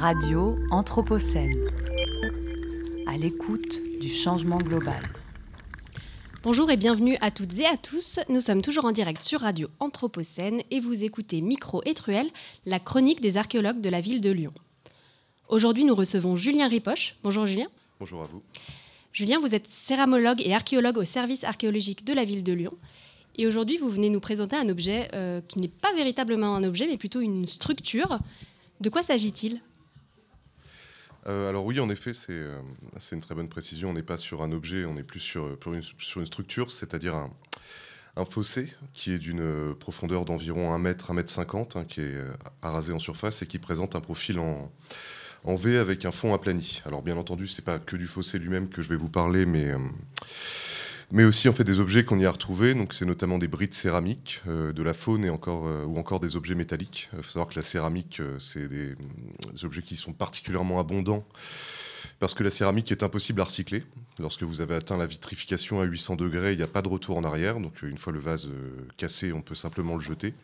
Radio Anthropocène. À l'écoute du changement global. Bonjour et bienvenue à toutes et à tous. Nous sommes toujours en direct sur Radio Anthropocène et vous écoutez Micro et Truelle, la chronique des archéologues de la ville de Lyon. Aujourd'hui, nous recevons Julien Ripoche. Bonjour Julien. Bonjour à vous. Julien, vous êtes céramologue et archéologue au service archéologique de la ville de Lyon. Et aujourd'hui, vous venez nous présenter un objet euh, qui n'est pas véritablement un objet, mais plutôt une structure. De quoi s'agit-il? Euh, alors oui, en effet, euh, c'est une très bonne précision. On n'est pas sur un objet, on est plus sur, une, sur une, structure, c'est-à-dire un, fossé qui est d'une profondeur d'environ 1 mètre, 1 mètre 50, hein, qui est arasé en surface et qui présente un profil en, en V avec un fond aplani. Alors bien entendu, c'est pas que du fossé lui-même que je vais vous parler, mais mais aussi en fait des objets qu'on y a retrouvés. Donc c'est notamment des brides céramiques, euh, de la faune et encore euh, ou encore des objets métalliques. Il faut savoir que la céramique, euh, c'est des, objets qui sont particulièrement abondants parce que la céramique est impossible à recycler. Lorsque vous avez atteint la vitrification à 800 degrés, il n'y a pas de retour en arrière. Donc une fois le vase cassé, on peut simplement le jeter.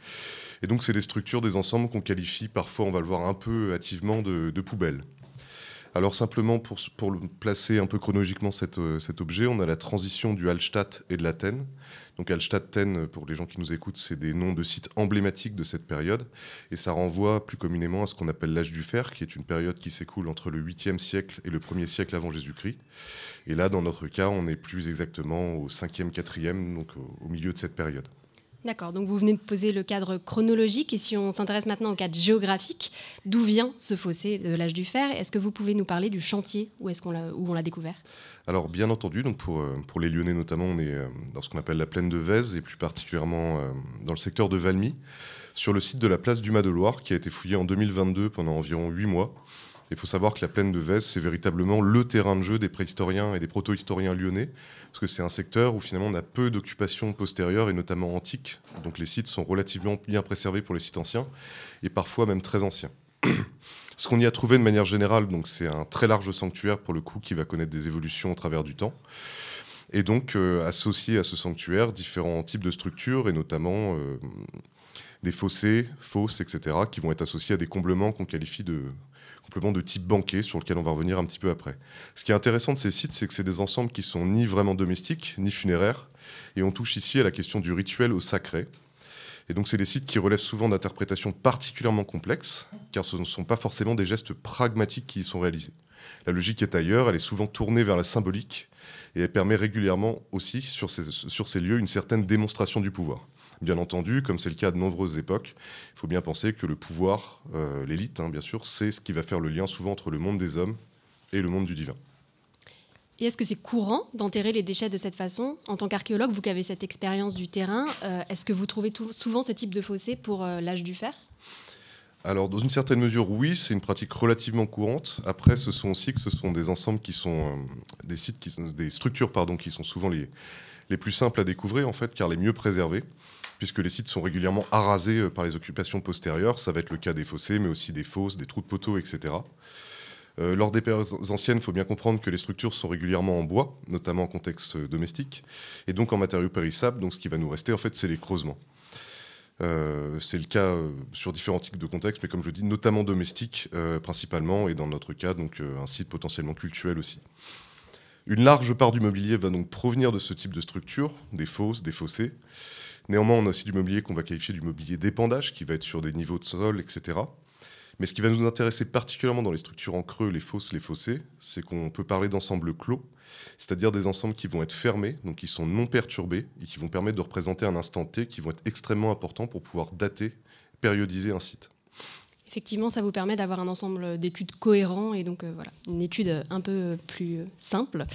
Et donc c'est des structures, des ensembles qu'on qualifie parfois, on va le voir un peu hâtivement, de, de poubelles. Alors simplement pour, placer un peu chronologiquement euh, cet objet, on a la transition du Hallstatt et de l'Athènes. Donc Hallstatt-Thènes, pour les gens qui nous écoutent, c'est des noms de sites emblématiques de cette période. Et ça renvoie plus communément à ce qu'on appelle l'âge du fer, qui est une période qui s'écoule entre le 8e siècle et le 1er siècle avant Jésus-Christ. Et là, dans notre cas, on est plus exactement au 5e, 4e, donc au milieu de cette période. D'accord, donc vous venez de poser le cadre chronologique et si on s'intéresse maintenant au cadre géographique, d'où vient ce fossé de l'âge du fer Est-ce que vous pouvez nous parler du chantier où, on l'a découvert? Alors bien entendu, euh, pour les Lyonnais notamment, on est euh, dans ce qu'on appelle la plaine de Vèze et plus particulièrement euh, dans le secteur de Valmy, sur le site de la place du Mas-de-Loire qui a été fouillé en 2022 pendant environ 8 mois. Il faut savoir que la plaine de Vèze, c'est véritablement le terrain de jeu des préhistoriens et des proto-historiens lyonnais, parce que c'est un secteur où finalement on a peu d'occupations postérieures et notamment antiques. Donc les sites sont relativement bien préservés pour les sites anciens et parfois même très anciens. Ce qu'on y a trouvé de manière générale, c'est un très large sanctuaire pour le coup qui va connaître des évolutions au travers du temps. Et donc euh, associé à ce sanctuaire différents types de structures et notamment euh, des fossés, fosses, etc., qui vont être associés à des comblements qu'on qualifie de de type banquet sur lequel on va revenir un petit peu après. Ce qui est intéressant de ces sites, c'est que c'est des ensembles qui sont ni vraiment domestiques, ni funéraires, et on touche ici à la question du rituel au sacré. Et donc c'est des sites qui relèvent souvent d'interprétations particulièrement complexes, car ce ne sont pas forcément des gestes pragmatiques qui y sont réalisés. La logique est ailleurs, elle est souvent tournée vers la symbolique, et elle permet régulièrement aussi sur ces lieux une certaine démonstration du pouvoir. Bien entendu, comme c'est le cas de nombreuses époques, il faut bien penser que le pouvoir, euh, l'élite, hein, bien sûr, c'est ce qui va faire le lien souvent entre le monde des hommes et le monde du divin. Et est-ce que c'est courant d'enterrer les déchets de cette façon? En tant qu'archéologue, vous qui avez cette expérience du terrain, euh, est-ce que vous trouvez souvent ce type de fossé pour euh, l'âge du fer? Alors, dans une certaine mesure, oui, c'est une pratique relativement courante. Après, ce sont aussi que ce sont des ensembles qui sont des sites, qui sont, des structures, pardon, qui sont souvent les, les plus simples à découvrir en fait, car les mieux préservés puisque les sites sont régulièrement arasés euh, par les occupations postérieures. Ça va être le cas des fossés, mais aussi des fosses, des trous de poteaux, etc. Euh, lors des périodes anciennes, il faut bien comprendre que les structures sont régulièrement en bois, notamment en contexte euh, domestique, et donc en matériaux périssables. Donc ce qui va nous rester, en fait, c'est les creusements. c'est le cas sur différents types de contextes, mais comme je dis, notamment domestiques principalement, et dans notre cas, donc un site potentiellement cultuel aussi. Une large part du mobilier va donc provenir de ce type de structure, des fosses, des fossés. Néanmoins, on a aussi du mobilier qu'on va qualifier du mobilier d'épandage, qui va être sur des niveaux de sol, etc. Mais ce qui va nous intéresser particulièrement dans les structures en creux, les fosses, les fossés, c'est qu'on peut parler d'ensembles clos, c'est-à-dire des ensembles qui vont être fermés, donc qui sont non perturbés, et qui vont permettre de représenter un instant T qui vont être extrêmement importants pour pouvoir dater, périodiser un site effectivement, ça vous permet d'avoir un ensemble d'études cohérents et donc euh, voilà, une étude un peu plus simple.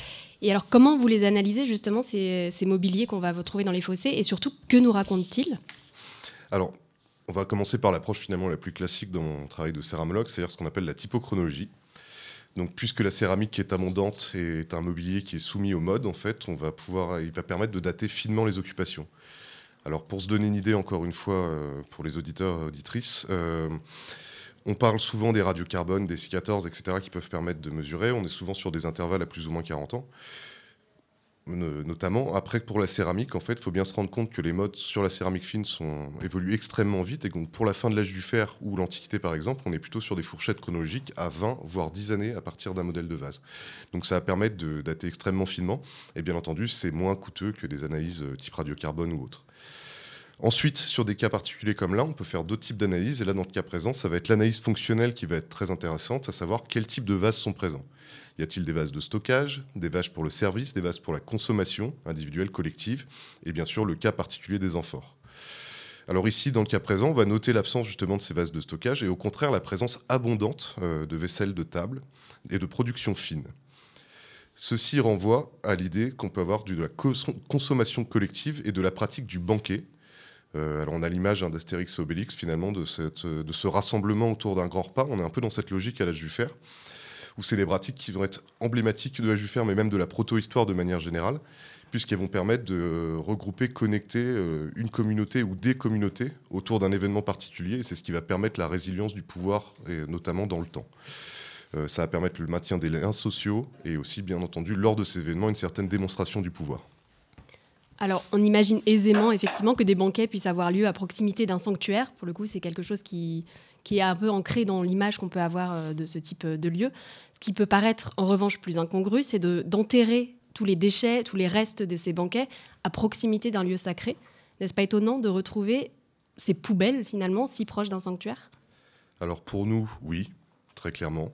Et alors, comment vous les analysez justement ces, mobiliers qu'on va retrouver dans les fossés et surtout, que nous racontent-ils? Alors, on va commencer par l'approche finalement la plus classique dans mon travail de céramologue, c'est-à-dire ce qu'on appelle la typochronologie. Donc, puisque la céramique est abondante est un mobilier qui est soumis au mode, en fait, on va pouvoir, il va permettre de dater finement les occupations. Alors, pour se donner une idée, encore une fois, euh, pour les auditeurs et auditrices, euh, on parle souvent des radiocarbones, des C14, etc., qui peuvent permettre de mesurer. On est souvent sur des intervalles à plus ou moins 40 ans. Notamment. Après, pour la céramique, en fait, il faut bien se rendre compte que les modes sur la céramique fine sont, évoluent extrêmement vite. Et donc, pour la fin de l'âge du fer ou l'Antiquité, par exemple, on est plutôt sur des fourchettes chronologiques à 20, voire 10 années à partir d'un modèle de vase. Donc, ça va permettre de dater extrêmement finement. Et bien entendu, c'est moins coûteux que des analyses euh, type radiocarbone ou autres. Ensuite, sur des cas particuliers comme là, on peut faire d'autres types d'analyses. Et là, dans le cas présent, ça va être l'analyse fonctionnelle qui va être très intéressante, à savoir quels types de vases sont présents. Y a-t-il des vases de stockage, des vases pour le service, des vases pour la consommation individuelle, collective, et bien sûr le cas particulier des amphores. Alors ici, dans le cas présent, on va noter l'absence justement de ces vases de stockage et au contraire la présence abondante euh, de vaisselle de table et de production fine. Ceci renvoie à l'idée qu'on peut avoir de la consommation collective et de la pratique du banquet, euh, alors on a l'image d'Astérix et Obélix finalement de, ce rassemblement autour d'un grand repas. On est un peu dans cette logique à du fer, où c'est des pratiques qui vont être emblématiques de l'âge du fer, mais même de la proto-histoire de manière générale, puisqu'elles vont permettre de regrouper, connecter euh, une communauté ou des communautés autour d'un événement particulier. Et c'est ce qui va permettre la résilience du pouvoir, et notamment dans le temps. Euh, ça va permettre le maintien des liens sociaux et aussi, bien entendu, lors de ces événements, une certaine démonstration du pouvoir. Alors, on imagine aisément, effectivement, que des banquets puissent avoir lieu à proximité d'un sanctuaire. Pour le coup, c'est quelque chose qui, est un peu ancré dans l'image qu'on peut avoir euh, de ce type de lieu. Ce qui peut paraître, en revanche, plus incongru, c'est d'enterrer tous les déchets, tous les restes de ces banquets à proximité d'un lieu sacré. N'est-ce pas étonnant de retrouver ces poubelles, finalement, si proches d'un sanctuaire? Alors, pour nous, oui, très clairement.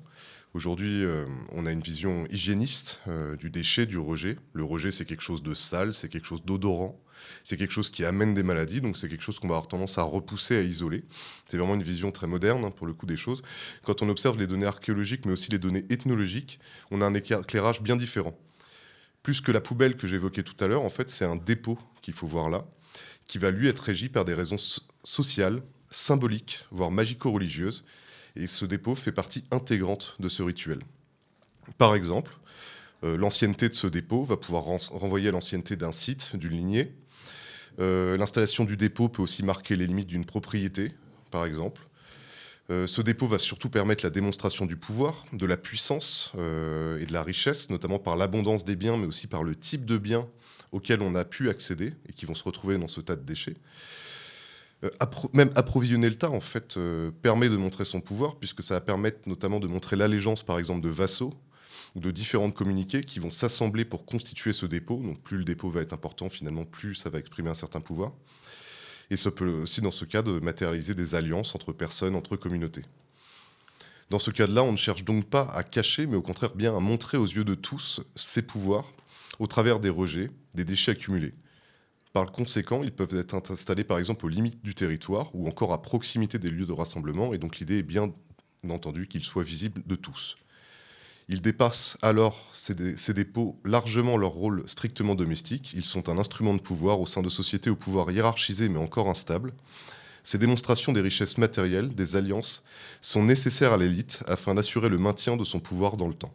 Aujourd'hui, euh, on a une vision hygiéniste euh, du déchet, du rejet. Le rejet, c'est quelque chose de sale, c'est quelque chose d'odorant, c'est quelque chose qui amène des maladies, donc c'est quelque chose qu'on va avoir tendance à repousser, à isoler. C'est vraiment une vision très moderne, hein, pour le coup, des choses. Quand on observe les données archéologiques, mais aussi les données ethnologiques, on a un éclairage bien différent. Plus que la poubelle que j'évoquais tout à l'heure, en fait, c'est un dépôt qu'il faut voir là, qui va lui être régi par des raisons sociales, symboliques, voire magico-religieuses, et ce dépôt fait partie intégrante de ce rituel. Par exemple, euh, l'ancienneté de ce dépôt va pouvoir renvoyer à l'ancienneté d'un site, d'une lignée. Euh, l'installation du dépôt peut aussi marquer les limites d'une propriété, par exemple. Euh, ce dépôt va surtout permettre la démonstration du pouvoir, de la puissance et de la richesse, notamment par l'abondance des biens, mais aussi par le type de biens auxquels on a pu accéder et qui vont se retrouver dans ce tas de déchets. Euh, même approvisionner le tas, en fait, euh, permet de montrer son pouvoir, puisque ça va permettre notamment de montrer l'allégeance, par exemple, de vassaux ou de différentes communiqués qui vont s'assembler pour constituer ce dépôt. Donc, plus le dépôt va être important, finalement, plus ça va exprimer un certain pouvoir. Et ça peut aussi, dans ce cas, de matérialiser des alliances entre personnes, entre communautés. Dans ce cas-là, on ne cherche donc pas à cacher, mais au contraire bien à montrer aux yeux de tous ses pouvoirs au travers des rejets, des déchets accumulés. Par conséquent, ils peuvent être installés par exemple aux limites du territoire ou encore à proximité des lieux de rassemblement, et donc l'idée est bien entendu qu'ils soient visibles de tous. Ils dépassent alors ces, dépôts largement leur rôle strictement domestique. Ils sont un instrument de pouvoir au sein de sociétés au pouvoir hiérarchisé mais encore instable. Ces démonstrations des richesses matérielles, des alliances, sont nécessaires à l'élite afin d'assurer le maintien de son pouvoir dans le temps.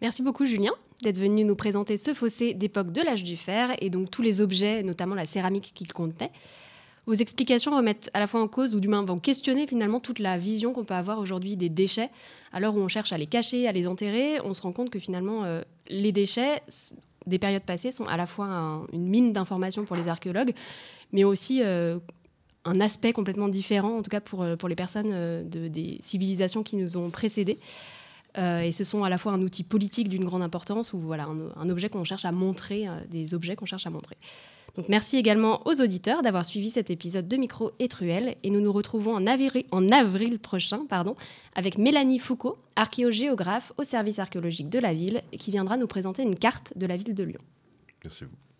Merci beaucoup Julien d'être venu nous présenter ce fossé d'époque de l'âge du fer et donc tous les objets, notamment la céramique qu'il contenait. Vos explications remettent à la fois en cause ou du moins vont questionner finalement toute la vision qu'on peut avoir aujourd'hui des déchets. À l'heure où on cherche à les cacher, à les enterrer, on se rend compte que finalement euh, les déchets des périodes passées sont à la fois une mine d'informations pour les archéologues, mais aussi euh, un aspect complètement différent, en tout cas pour, euh, pour les personnes de, des civilisations qui nous ont précédés. Euh, et ce sont à la fois un outil politique d'une grande importance ou voilà, un, objet qu'on cherche à montrer, euh, des objets qu'on cherche à montrer. Donc merci également aux auditeurs d'avoir suivi cet épisode de Micro et et nous nous retrouvons en avril, en avril prochain pardon, avec Mélanie Foucault, archéogéographe au service archéologique de la ville, qui viendra nous présenter une carte de la ville de Lyon. Merci à vous.